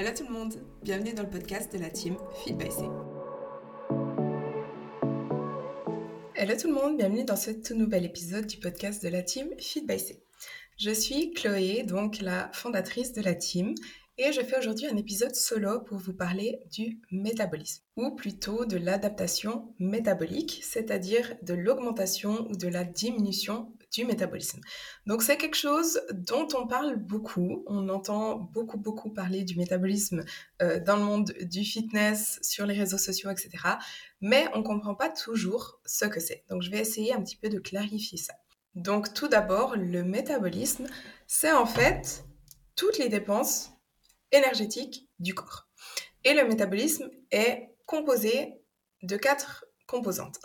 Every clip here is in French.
Hello tout le monde, bienvenue dans le podcast de la team Feed by C. Hello tout le monde, bienvenue dans ce tout nouvel épisode du podcast de la team Feed by C. Je suis Chloé, donc la fondatrice de la team, et je fais aujourd'hui un épisode solo pour vous parler du métabolisme, ou plutôt de l'adaptation métabolique, c'est-à-dire de l'augmentation ou de la diminution du métabolisme. Donc c'est quelque chose dont on parle beaucoup, on entend beaucoup beaucoup parler du métabolisme euh, dans le monde du fitness, sur les réseaux sociaux, etc. Mais on ne comprend pas toujours ce que c'est. Donc je vais essayer un petit peu de clarifier ça. Donc tout d'abord, le métabolisme, c'est en fait toutes les dépenses énergétiques du corps. Et le métabolisme est composé de quatre composantes.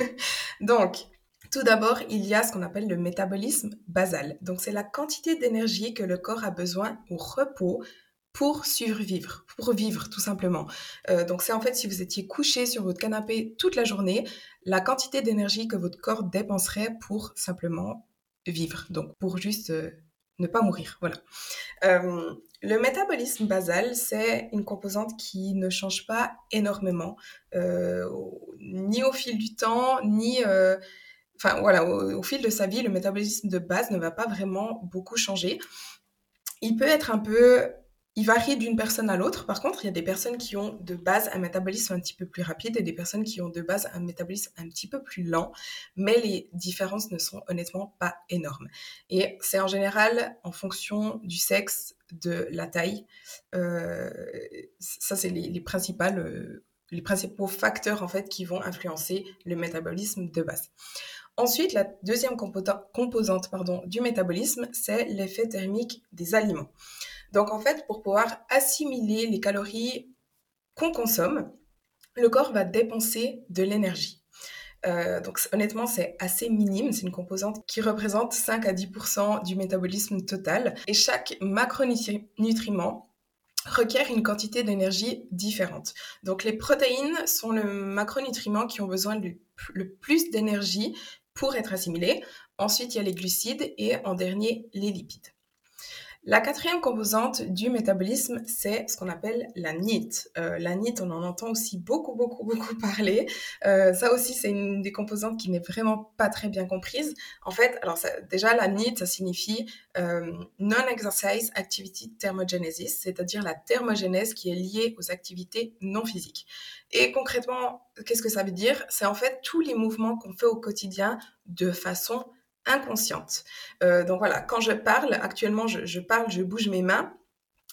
Donc, tout d'abord, il y a ce qu'on appelle le métabolisme basal. Donc, c'est la quantité d'énergie que le corps a besoin au repos pour survivre, pour vivre tout simplement. Euh, donc, c'est en fait si vous étiez couché sur votre canapé toute la journée, la quantité d'énergie que votre corps dépenserait pour simplement vivre. Donc, pour juste euh, ne pas mourir. Voilà. Euh, le métabolisme basal, c'est une composante qui ne change pas énormément, ni au fil du temps, ni enfin voilà, au, fil de sa vie, le métabolisme de base ne va pas vraiment beaucoup changer. Il peut être un peu, il varie d'une personne à l'autre. Par contre, il y a des personnes qui ont de base un métabolisme un petit peu plus rapide et des personnes qui ont de base un métabolisme un petit peu plus lent, mais les différences ne sont honnêtement pas énormes. Et c'est en général en fonction du sexe, de la taille. Euh, ça, c'est les. Euh, les principaux facteurs en fait qui vont influencer le métabolisme de base. Ensuite, la deuxième composante du métabolisme, c'est l'effet thermique des aliments. Donc en fait, pour pouvoir assimiler les calories qu'on consomme, le corps va dépenser de l'énergie. Euh, donc honnêtement, c'est assez minime. C'est une composante qui représente 5 à 10% du métabolisme total. Et chaque macronutriment requiert une quantité d'énergie différente. Donc les protéines sont le macronutriment qui ont besoin le plus d'énergie pour être assimilés. Ensuite, il y a les glucides et en dernier, les lipides. La quatrième composante du métabolisme, c'est ce qu'on appelle la NIT. Euh, la NIT, on en entend aussi beaucoup, beaucoup, beaucoup parler. Euh, ça aussi, c'est une des composantes qui n'est vraiment pas très bien comprise. En fait, alors déjà, la NIT, ça signifie euh, Non-Exercise Activity Thermogenesis, c'est-à-dire la thermogénèse qui est liée aux activités non physiques. Et concrètement, qu'est-ce que ça veut dire? C'est en fait tous les mouvements qu'on fait au quotidien de façon inconsciente. Euh, donc voilà, quand je parle, actuellement je, parle, je bouge mes mains.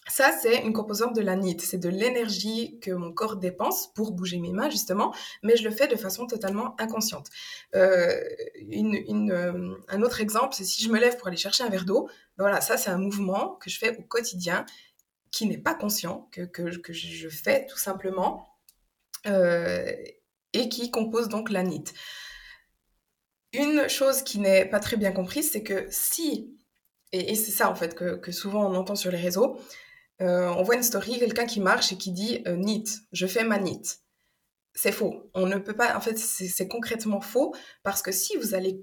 Ça, c'est une composante de la NIT. C'est de l'énergie que mon corps dépense pour bouger mes mains, justement, mais je le fais de façon totalement inconsciente. Euh, euh, un autre exemple, c'est si je me lève pour aller chercher un verre d'eau, ben voilà, ça, c'est un mouvement que je fais au quotidien qui n'est pas conscient, que, que, je fais tout simplement, et qui compose donc la NIT. Une chose qui n'est pas très bien comprise, c'est que si, et, c'est ça en fait que, souvent on entend sur les réseaux, euh, on voit une story, quelqu'un qui marche et qui dit euh, NIT, je fais ma NIT. C'est faux. On ne peut pas, en fait, c'est concrètement faux parce que si vous allez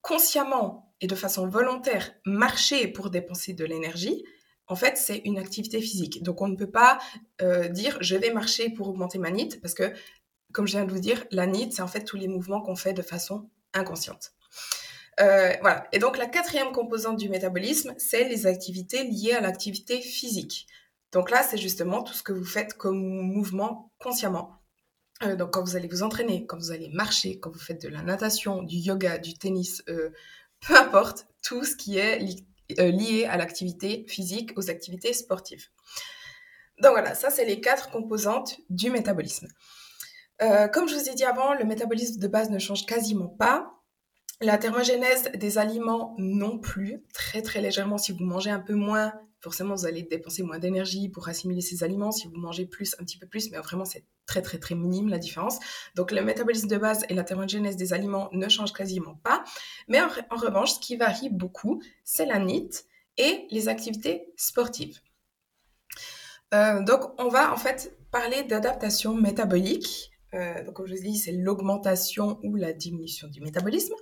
consciemment et de façon volontaire marcher pour dépenser de l'énergie, en fait, c'est une activité physique. Donc, on ne peut pas euh, dire je vais marcher pour augmenter ma NIT parce que, comme je viens de vous dire, la NIT, c'est en fait tous les mouvements qu'on fait de façon inconsciente. Euh, voilà. Et donc la quatrième composante du métabolisme, c'est les activités liées à l'activité physique. Donc là, c'est justement tout ce que vous faites comme mouvement consciemment. Euh, donc quand vous allez vous entraîner, quand vous allez marcher, quand vous faites de la natation, du yoga, du tennis, euh, peu importe, tout ce qui est lié à l'activité physique, aux activités sportives. Donc voilà, ça c'est les quatre composantes du métabolisme. Euh, comme je vous ai dit avant, le métabolisme de base ne change quasiment pas. La thermogénèse des aliments non plus, très très légèrement. Si vous mangez un peu moins, forcément vous allez dépenser moins d'énergie pour assimiler ces aliments. Si vous mangez plus, un petit peu plus, mais vraiment c'est très très très minime la différence. Donc le métabolisme de base et la thermogénèse des aliments ne changent quasiment pas. Mais en, revanche, ce qui varie beaucoup, c'est la NIT et les activités sportives. Euh, donc on va en fait parler d'adaptation métabolique donc comme je vous dit, c'est l'augmentation ou la diminution du métabolisme,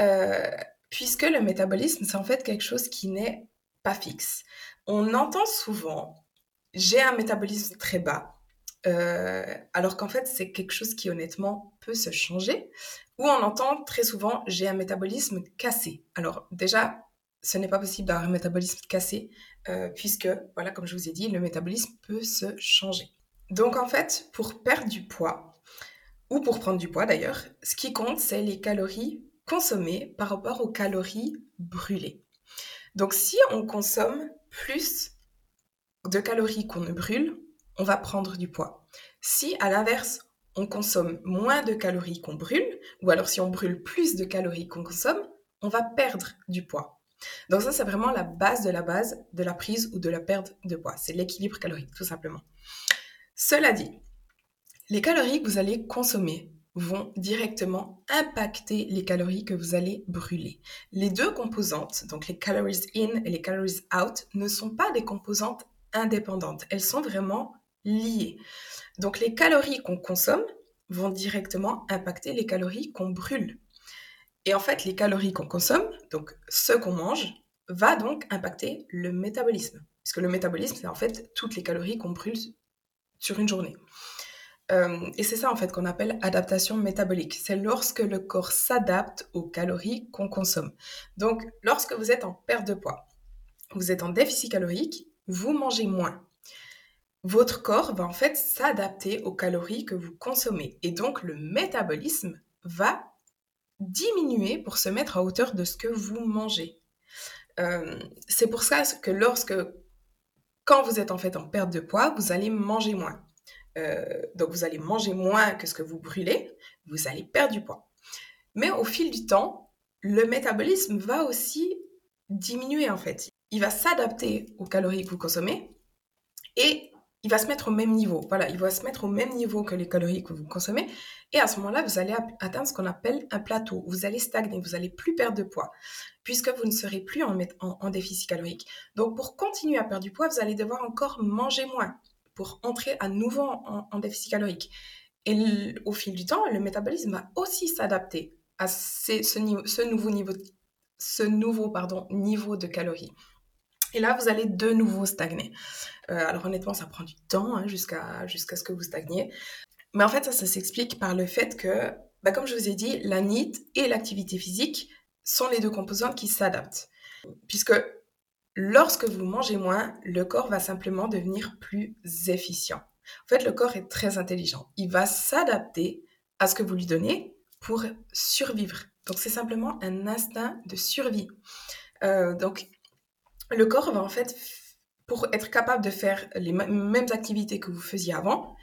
euh, puisque le métabolisme, c'est en fait quelque chose qui n'est pas fixe. On entend souvent j'ai un métabolisme très bas, euh, alors qu'en fait, c'est quelque chose qui honnêtement peut se changer, ou on entend très souvent j'ai un métabolisme cassé. Alors déjà, ce n'est pas possible d'avoir un métabolisme cassé, euh, puisque, voilà, comme je vous ai dit, le métabolisme peut se changer. Donc en fait, pour perdre du poids, ou pour prendre du poids d'ailleurs, ce qui compte, c'est les calories consommées par rapport aux calories brûlées. Donc si on consomme plus de calories qu'on ne brûle, on va prendre du poids. Si à l'inverse, on consomme moins de calories qu'on brûle, ou alors si on brûle plus de calories qu'on consomme, on va perdre du poids. Donc ça, c'est vraiment la base de la base de la prise ou de la perte de poids. C'est l'équilibre calorique, tout simplement. Cela dit, les calories que vous allez consommer vont directement impacter les calories que vous allez brûler. Les deux composantes, donc les calories in et les calories out, ne sont pas des composantes indépendantes. Elles sont vraiment liées. Donc les calories qu'on consomme vont directement impacter les calories qu'on brûle. Et en fait, les calories qu'on consomme, donc ce qu'on mange, va donc impacter le métabolisme. Puisque le métabolisme, c'est en fait toutes les calories qu'on brûle sur une journée. Euh, et c'est ça en fait qu'on appelle adaptation métabolique. C'est lorsque le corps s'adapte aux calories qu'on consomme. Donc lorsque vous êtes en perte de poids, vous êtes en déficit calorique, vous mangez moins. Votre corps va en fait s'adapter aux calories que vous consommez. Et donc le métabolisme va diminuer pour se mettre à hauteur de ce que vous mangez. Euh, c'est pour ça que lorsque, quand vous êtes en fait en perte de poids, vous allez manger moins. Euh, donc vous allez manger moins que ce que vous brûlez, vous allez perdre du poids. Mais au fil du temps, le métabolisme va aussi diminuer en fait. Il va s'adapter aux calories que vous consommez et il va se mettre au même niveau. Voilà, il va se mettre au même niveau que les calories que vous consommez. Et à ce moment-là, vous allez atteindre ce qu'on appelle un plateau. Vous allez stagner, vous allez plus perdre de poids, puisque vous ne serez plus en, déficit calorique. Donc, pour continuer à perdre du poids, vous allez devoir encore manger moins pour entrer à nouveau en, déficit calorique. Et au fil du temps, le métabolisme va aussi s'adapter à ce, nouveau niveau de calories. Et là, vous allez de nouveau stagner. Euh, alors honnêtement, ça prend du temps hein, jusqu'à ce que vous stagniez. Mais en fait, ça, ça s'explique par le fait que, bah, comme je vous ai dit, la NIT et l'activité physique sont les deux composantes qui s'adaptent. Puisque Lorsque vous mangez moins, le corps va simplement devenir plus efficient. En fait, le corps est très intelligent. Il va s'adapter à ce que vous lui donnez pour survivre. Donc, c'est simplement un instinct de survie. Euh, donc, le corps va en fait, pour être capable de faire les mêmes activités que vous faisiez avant,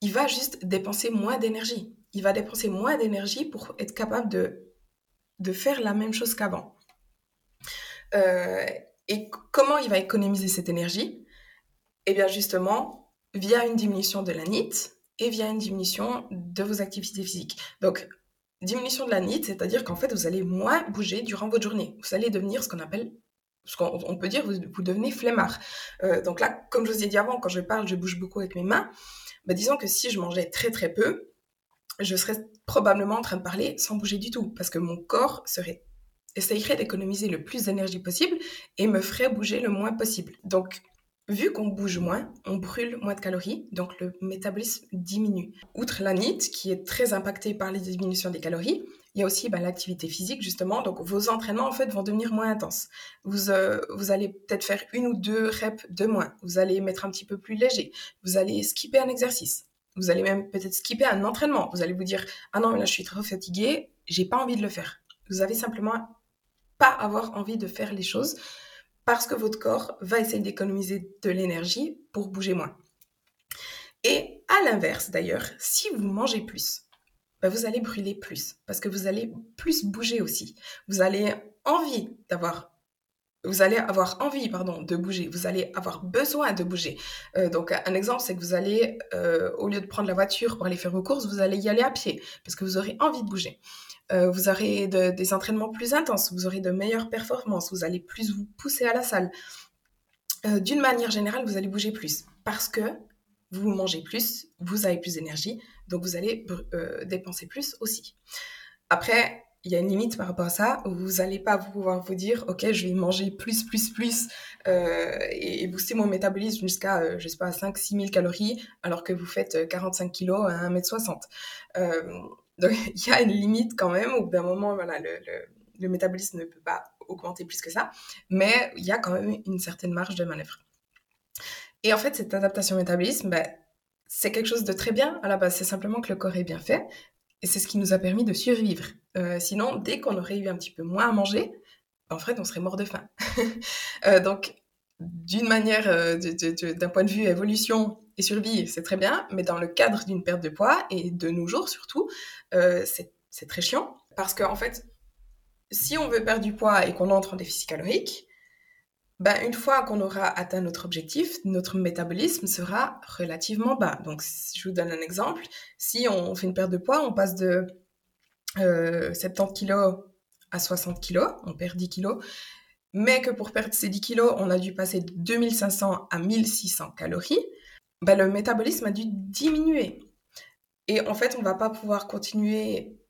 il va juste dépenser moins d'énergie. Il va dépenser moins d'énergie pour être capable de, de faire la même chose qu'avant. Euh, et comment il va économiser cette énergie? Eh bien justement, via une diminution de la NIT et via une diminution de vos activités physiques. Donc, diminution de la NIT, c'est-à-dire qu'en fait, vous allez moins bouger durant votre journée. Vous allez devenir ce qu'on appelle, ce qu'on peut dire, vous, vous devenez flemmard. Euh, donc là, comme je vous ai dit avant, quand je parle, je bouge beaucoup avec mes mains. Bah, disons que si je mangeais très très peu, je serais probablement en train de parler sans bouger du tout, parce que mon corps essayerait d'économiser le plus d'énergie possible et me ferait bouger le moins possible. Donc, vu qu'on bouge moins, on brûle moins de calories, donc le métabolisme diminue. Outre la NIT, qui est très impactée par les diminutions des calories, il y a aussi bah, l'activité physique, justement. Donc, vos entraînements, en fait, vont devenir moins intenses. Vous, euh, vous allez peut-être faire une ou deux reps de moins. Vous allez mettre un petit peu plus léger. Vous allez skipper un exercice. Vous allez même peut-être skipper un entraînement. Vous allez vous dire, ah non, mais là, je suis trop fatiguée, j'ai pas envie de le faire. Vous avez simplement pas avoir envie de faire les choses parce que votre corps va essayer d'économiser de l'énergie pour bouger moins. Et à l'inverse d'ailleurs, si vous mangez plus, bah, vous allez brûler plus parce que vous allez plus bouger aussi. Vous allez envie d'avoir vous allez avoir envie pardon, de bouger, vous allez avoir besoin de bouger. Euh, donc un exemple, c'est que vous allez, euh, au lieu de prendre la voiture pour aller faire vos courses, vous allez y aller à pied parce que vous aurez envie de bouger. Euh, vous aurez des entraînements plus intenses, vous aurez de meilleures performances, vous allez plus vous pousser à la salle. D'une manière générale, vous allez bouger plus parce que vous mangez plus, vous avez plus d'énergie, donc vous allez euh, dépenser plus aussi. Après, il y a une limite par rapport à ça. Vous n'allez pas pouvoir vous dire, OK, je vais manger plus, plus, plus euh, et, booster mon métabolisme jusqu'à, euh, je sais pas, 5 6 000 calories alors que vous faites 45 kilos à 1m60. Euh, donc, il y a une limite quand même. Au bout d'un moment, le, métabolisme ne peut pas augmenter plus que ça. Mais il y a quand même une certaine marge de manœuvre. Et en fait, cette adaptation au métabolisme, ben, c'est quelque chose de très bien à la base. C'est simplement que le corps est bien fait. Et c'est ce qui nous a permis de survivre. Euh, sinon, dès qu'on aurait eu un petit peu moins à manger, en fait, on serait mort de faim. Euh, donc, d'une manière, euh, d'un point de vue évolution et survie, c'est très bien, mais dans le cadre d'une perte de poids, et de nos jours surtout, c'est très chiant. Parce qu'en en fait, si on veut perdre du poids et qu'on entre en déficit calorique, ben, une fois qu'on aura atteint notre objectif, notre métabolisme sera relativement bas. Donc, je vous donne un exemple, si on fait une perte de poids, on passe de 70 euh, kg à 60 kg, on perd 10 kg, mais que pour perdre ces 10 kg, on a dû passer de 2500 à 1600 calories, ben, le métabolisme a dû diminuer. Et en fait, on va pas pouvoir continuer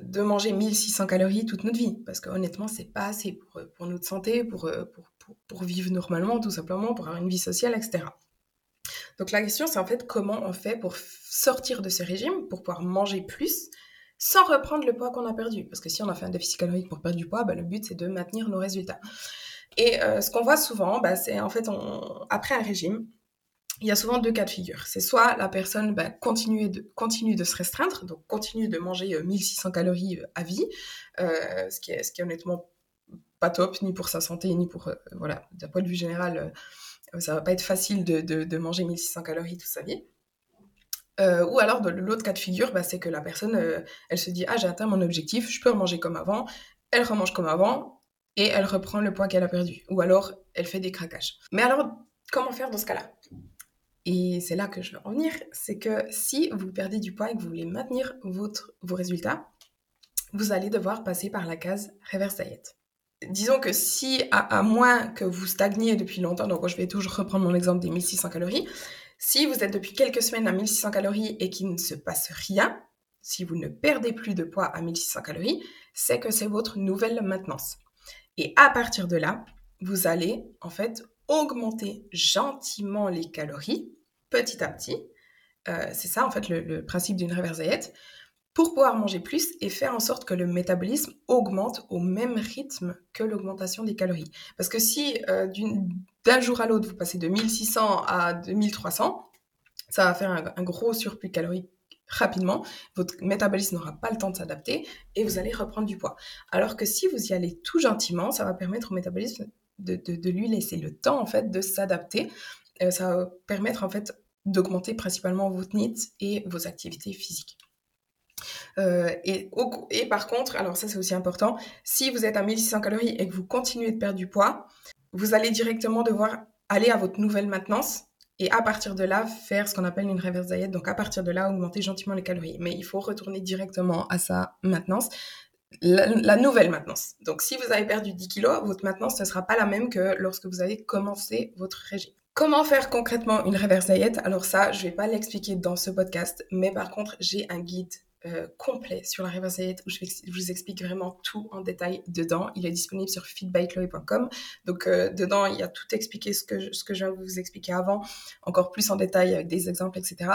de manger 1600 calories toute notre vie, parce que honnêtement, c'est pas assez pour, pour, notre santé, pour, pour, pour, vivre normalement, tout simplement, pour avoir une vie sociale, etc. Donc la question, c'est en fait comment on fait pour sortir de ce régime, pour pouvoir manger plus, sans reprendre le poids qu'on a perdu? Parce que si on a fait un déficit calorique pour perdre du poids, bah, le but, c'est de maintenir nos résultats. Et euh, ce qu'on voit souvent, bah, c'est en fait, après un régime, il y a souvent deux cas de figure. C'est soit la personne bah, continue, de, se restreindre, donc continue de manger 1600 euh, calories euh, à vie, ce, qui est, ce qui est honnêtement top, ni pour sa santé, ni pour... Euh, voilà, d'un point de vue général, euh, ça va pas être facile de, de, manger 1600 calories toute sa vie. Euh, ou alors, l'autre cas de figure, bah, c'est que la personne, elle se dit, ah, j'ai atteint mon objectif, je peux remanger comme avant, elle remange comme avant, et elle reprend le poids qu'elle a perdu. Ou alors, elle fait des craquages. Mais alors, comment faire dans ce cas-là? Et c'est là que je veux en venir, c'est que si vous perdez du poids et que vous voulez maintenir votre, vos résultats, vous allez devoir passer par la case reverse diet disons que si, à, moins que vous stagniez depuis longtemps, donc je vais toujours reprendre mon exemple des 1600 calories, si vous êtes depuis quelques semaines à 1600 calories et qu'il ne se passe rien, si vous ne perdez plus de poids à 1600 calories, c'est que c'est votre nouvelle maintenance. Et à partir de là, vous allez en fait augmenter gentiment les calories petit à petit. Euh, c'est ça en fait le, principe d'une reverse diet pour pouvoir manger plus et faire en sorte que le métabolisme augmente au même rythme que l'augmentation des calories. Parce que si euh, d'un jour à l'autre, vous passez de 1600 à 2300, ça va faire un, gros surplus calorique rapidement, votre métabolisme n'aura pas le temps de s'adapter et vous allez reprendre du poids. Alors que si vous y allez tout gentiment, ça va permettre au métabolisme de, lui laisser le temps en fait de s'adapter. Euh, ça va permettre en fait d'augmenter principalement votre NIT et vos activités physiques. Euh, et, par contre, alors ça c'est aussi important, si vous êtes à 1600 calories et que vous continuez de perdre du poids, vous allez directement devoir aller à votre nouvelle maintenance et à partir de là faire ce qu'on appelle une reverse diet. Donc à partir de là, augmenter gentiment les calories. Mais il faut retourner directement à sa maintenance. La, nouvelle maintenance. Donc, si vous avez perdu 10 kilos, votre maintenance ne sera pas la même que lorsque vous avez commencé votre régime. Comment faire concrètement une reverse diet? Alors ça, je ne vais pas l'expliquer dans ce podcast, mais par contre, j'ai un guide euh, complet sur la reverse diet où je, vous explique vraiment tout en détail dedans. Il est disponible sur feedbychloe.com. Donc euh, dedans, il y a tout expliqué ce que, je, viens de vous expliquer avant, encore plus en détail avec des exemples, etc.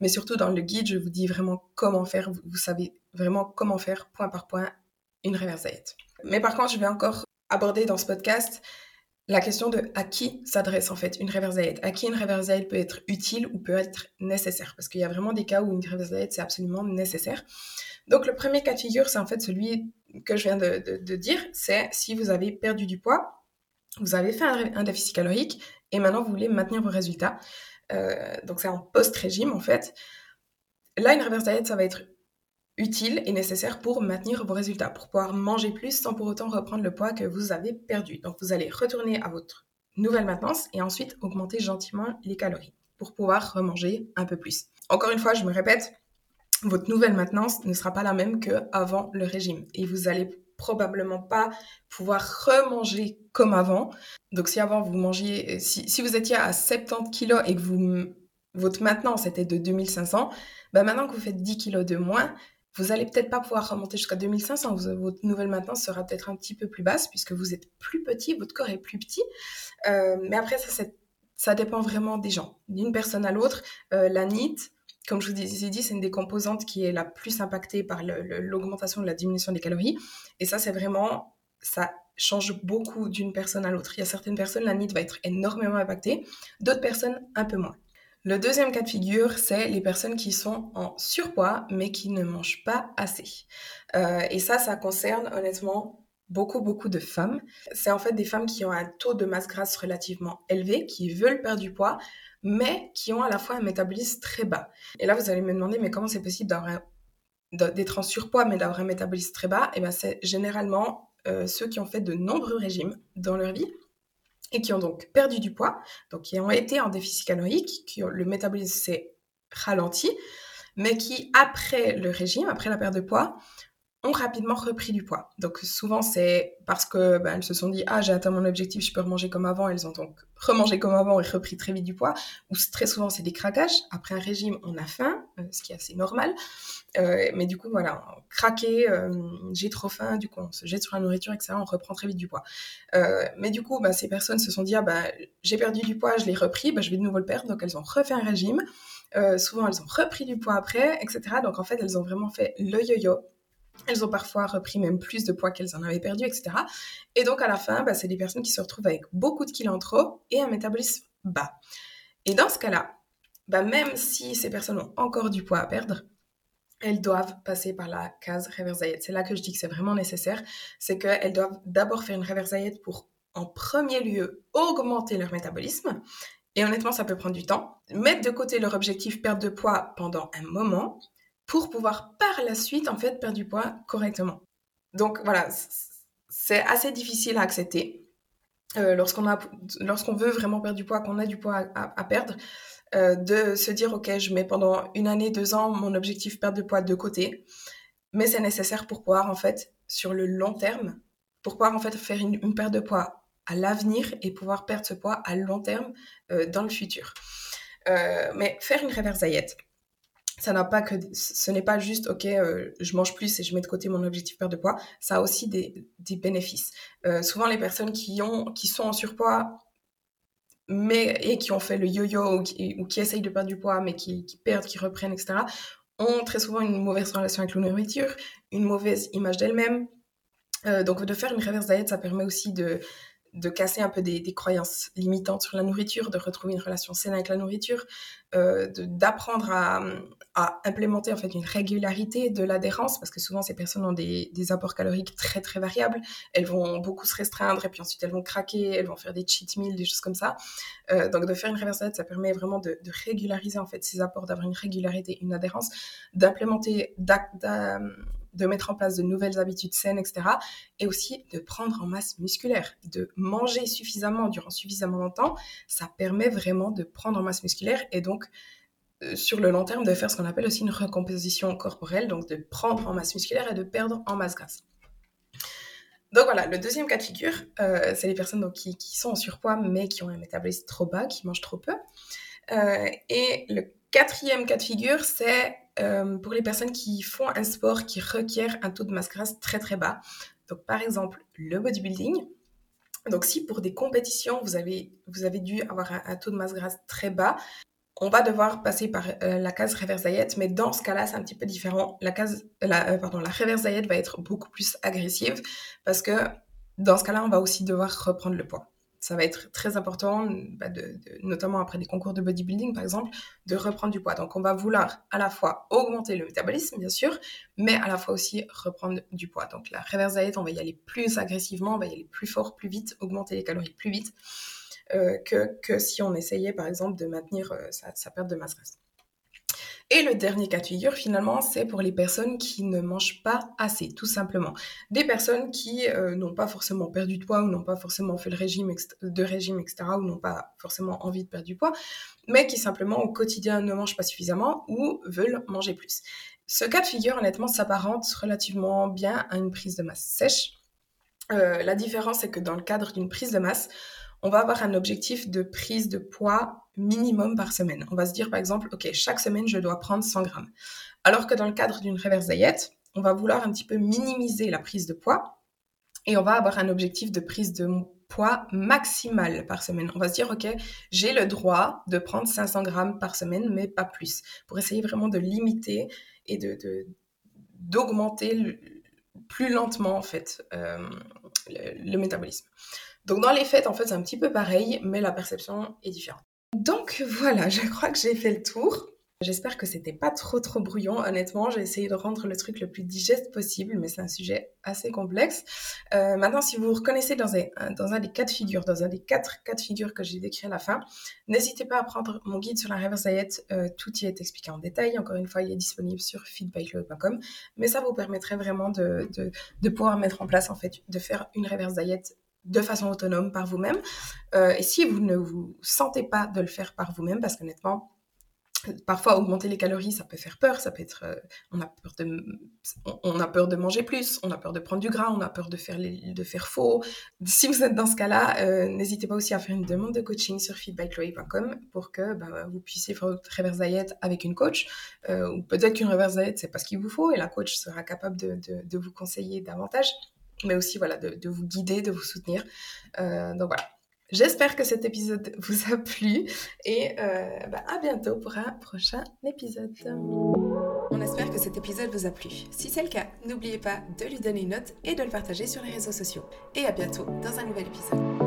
Mais surtout dans le guide, je vous dis vraiment comment faire. Vous, savez vraiment comment faire point par point une reverse. Mais par contre, je vais encore aborder dans ce podcast la question de à qui s'adresse en fait une reverse à qui une reverse peut être utile ou peut être nécessaire, parce qu'il y a vraiment des cas où une reverse diet c'est absolument nécessaire. Donc le premier cas de figure, c'est en fait celui que je viens de, dire, c'est si vous avez perdu du poids, vous avez fait un, déficit calorique et maintenant vous voulez maintenir vos résultats. Euh, donc c'est en post-régime en fait. Là, une reverse diet, ça va être utile et nécessaire pour maintenir vos résultats, pour pouvoir manger plus sans pour autant reprendre le poids que vous avez perdu. Donc vous allez retourner à votre nouvelle maintenance et ensuite augmenter gentiment les calories pour pouvoir remanger un peu plus. Encore une fois, je me répète, votre nouvelle maintenance ne sera pas la même qu'avant le régime et vous allez probablement pas pouvoir remanger comme avant. Donc si avant vous mangiez, si, vous étiez à 70 kg et que vous, votre maintenance était de 2500, bah maintenant que vous faites 10 kg de moins, vous allez peut-être pas pouvoir remonter jusqu'à 2500. votre nouvelle maintenance sera peut-être un petit peu plus basse puisque vous êtes plus petit, votre corps est plus petit. Euh, mais après, ça, dépend vraiment des gens. D'une personne à l'autre, euh, la NIT, comme je vous ai dit, c'est une des composantes qui est la plus impactée par l'augmentation de la diminution des calories. Et ça, c'est vraiment, ça change beaucoup d'une personne à l'autre. Il y a certaines personnes, la NIT va être énormément impactée, d'autres personnes un peu moins. Le deuxième cas de figure, c'est les personnes qui sont en surpoids mais qui ne mangent pas assez. Euh, et ça, ça concerne honnêtement beaucoup, beaucoup de femmes. C'est en fait des femmes qui ont un taux de masse grasse relativement élevé, qui veulent perdre du poids, mais qui ont à la fois un métabolisme très bas. Et là, vous allez me demander, mais comment c'est possible d'être en surpoids mais d'avoir un métabolisme très bas? Et eh bien, c'est généralement euh, ceux qui ont fait de nombreux régimes dans leur vie et qui ont donc perdu du poids, donc qui ont été en déficit calorique, qui le métabolisme s'est ralenti, mais qui, après le régime, après la perte de poids, ont rapidement repris du poids. Donc souvent c'est parce que ben, elles se sont dit ah j'ai atteint mon objectif, je peux remanger comme avant. Elles ont donc remangé comme avant et repris très vite du poids. Ou très souvent c'est des craquages. Après un régime on a faim, euh, ce qui est assez normal. Euh, mais du coup voilà, craquer, euh, j'ai trop faim, du coup on se jette sur la nourriture etc. On reprend très vite du poids. mais du coup ben, ces personnes se sont dit ah ben j'ai perdu du poids, je l'ai repris, ben, je vais de nouveau le perdre. Donc elles ont refait un régime. souvent elles ont repris du poids après, etc. Donc en fait elles ont vraiment fait le yo-yo elles ont parfois repris même plus de poids qu'elles en avaient perdu, etc. Et donc à la fin, bah, c'est des personnes qui se retrouvent avec beaucoup de kilos en trop et un métabolisme bas. Et dans ce cas-là, bah, même si ces personnes ont encore du poids à perdre, elles doivent passer par la case reverse diet. C'est là que je dis que c'est vraiment nécessaire. C'est qu'elles doivent d'abord faire une reverse diet pour, en premier lieu, augmenter leur métabolisme. Et honnêtement, ça peut prendre du temps. Mettre de côté leur objectif perte de poids pendant un moment pour pouvoir par la suite en fait perdre du poids correctement. Donc voilà, c'est assez difficile à accepter euh, lorsqu'on veut vraiment perdre du poids, qu'on a du poids à, perdre, euh, de se dire ok je mets pendant une année, deux ans mon objectif perte de poids de côté, mais c'est nécessaire pour pouvoir en fait sur le long terme, pour pouvoir en fait faire une, perte de poids à l'avenir et pouvoir perdre ce poids à long terme euh, dans le futur. mais faire une reverse diet, ça n'a pas que ce n'est pas juste ok euh, je mange plus et je mets de côté mon objectif perte de poids ça a aussi des, des bénéfices. Euh, souvent les personnes qui ont qui sont en surpoids mais et qui ont fait le yo-yo ou qui, essayent de perdre du poids mais qui, qui, perdent qui reprennent etc ont très souvent une mauvaise relation avec la nourriture une mauvaise image d'elles-mêmes. Euh, donc de faire une reverse diet ça permet aussi de de casser un peu des, croyances limitantes sur la nourriture, de retrouver une relation saine avec la nourriture, euh, d'apprendre à, implémenter en fait une régularité de l'adhérence, parce que souvent ces personnes ont des, apports caloriques très très variables, elles vont beaucoup se restreindre et puis ensuite elles vont craquer, elles vont faire des cheat meals, des choses comme ça. Euh, donc de faire une reverse ça permet vraiment de, régulariser en fait ces apports, d'avoir une régularité, une adhérence, d'implémenter, de mettre en place de nouvelles habitudes saines, etc. Et aussi de prendre en masse musculaire, de manger suffisamment durant suffisamment longtemps. Ça permet vraiment de prendre en masse musculaire et donc euh, sur le long terme de faire ce qu'on appelle aussi une recomposition corporelle, donc de prendre en masse musculaire et de perdre en masse grasse. Donc voilà, le deuxième cas de figure, euh, c'est les personnes donc, qui, sont en surpoids mais qui ont un métabolisme trop bas, qui mangent trop peu. Euh, et le quatrième cas de figure, c'est euh, pour les personnes qui font un sport qui requiert un taux de masse grasse très très bas. Donc par exemple le bodybuilding. Donc si pour des compétitions vous avez, vous avez dû avoir un, taux de masse grasse très bas, on va devoir passer par euh, la case reverse diet, mais dans ce cas-là, c'est un petit peu différent. La case, euh, pardon, la reverse diet va être beaucoup plus agressive parce que dans ce cas-là, on va aussi devoir reprendre le poids ça va être très important, bah, notamment après des concours de bodybuilding par exemple, de reprendre du poids. Donc on va vouloir à la fois augmenter le métabolisme bien sûr, mais à la fois aussi reprendre du poids. Donc la reverse diet, on va y aller plus agressivement, on va y aller plus fort, plus vite, augmenter les calories plus vite euh, que, que, si on essayait par exemple de maintenir euh, sa, perte de masse grasse. Et le dernier cas de figure, finalement, c'est pour les personnes qui ne mangent pas assez, tout simplement. Des personnes qui euh, n'ont pas forcément perdu de poids ou n'ont pas forcément fait le régime de régime, etc., ou n'ont pas forcément envie de perdre du poids, mais qui simplement au quotidien ne mangent pas suffisamment ou veulent manger plus. Ce cas de figure, honnêtement, s'apparente relativement bien à une prise de masse sèche. Euh, la différence, c'est que dans le cadre d'une prise de masse, on va avoir un objectif de prise de poids minimum par semaine. On va se dire par exemple, ok, chaque semaine je dois prendre 100 grammes. Alors que dans le cadre d'une reverse diet, on va vouloir un petit peu minimiser la prise de poids et on va avoir un objectif de prise de poids maximal par semaine. On va se dire, OK, j'ai le droit de prendre 500 grammes par semaine, mais pas plus, pour essayer vraiment de limiter et de, d'augmenter plus lentement, euh, le métabolisme. Donc, dans les fêtes, en fait, c'est un petit peu pareil, mais la perception est différente. Donc, voilà, je crois que j'ai fait le tour. J'espère que c'était pas trop trop brouillon. Honnêtement, j'ai essayé de rendre le truc le plus digeste possible, mais c'est un sujet assez complexe. Euh, maintenant, si vous vous reconnaissez dans un, des quatre figures, dans un des quatre que j'ai décrit à la fin, n'hésitez pas à prendre mon guide sur la reverse diet. Euh, tout y est expliqué en détail. Encore une fois, il est disponible sur feedbacklow.com. Mais ça vous permettrait vraiment de, pouvoir mettre en place, en fait, de faire une reverse diet de façon autonome par vous-même. Euh, et si vous ne vous sentez pas de le faire par vous-même, parce qu'honnêtement, Parfois, augmenter les calories, ça peut faire peur. Ça peut être, euh, on a peur de, on, a peur de manger plus, on a peur de prendre du gras, on a peur de faire de faire faux. Si vous êtes dans ce cas-là, euh, n'hésitez pas aussi à faire une demande de coaching sur feedbackloy.com pour que bah, vous puissiez faire votre reverse diet avec une coach. Ou peut-être qu'une reverse diet, c'est pas ce qu'il vous faut et la coach sera capable de, vous conseiller davantage, mais aussi voilà de, vous guider, de vous soutenir. donc voilà. J'espère que cet épisode vous a plu et euh, bah, à bientôt pour un prochain épisode. On espère que cet épisode vous a plu. Si c'est le cas, n'oubliez pas de lui donner une note et de le partager sur les réseaux sociaux. Et à bientôt dans un nouvel épisode.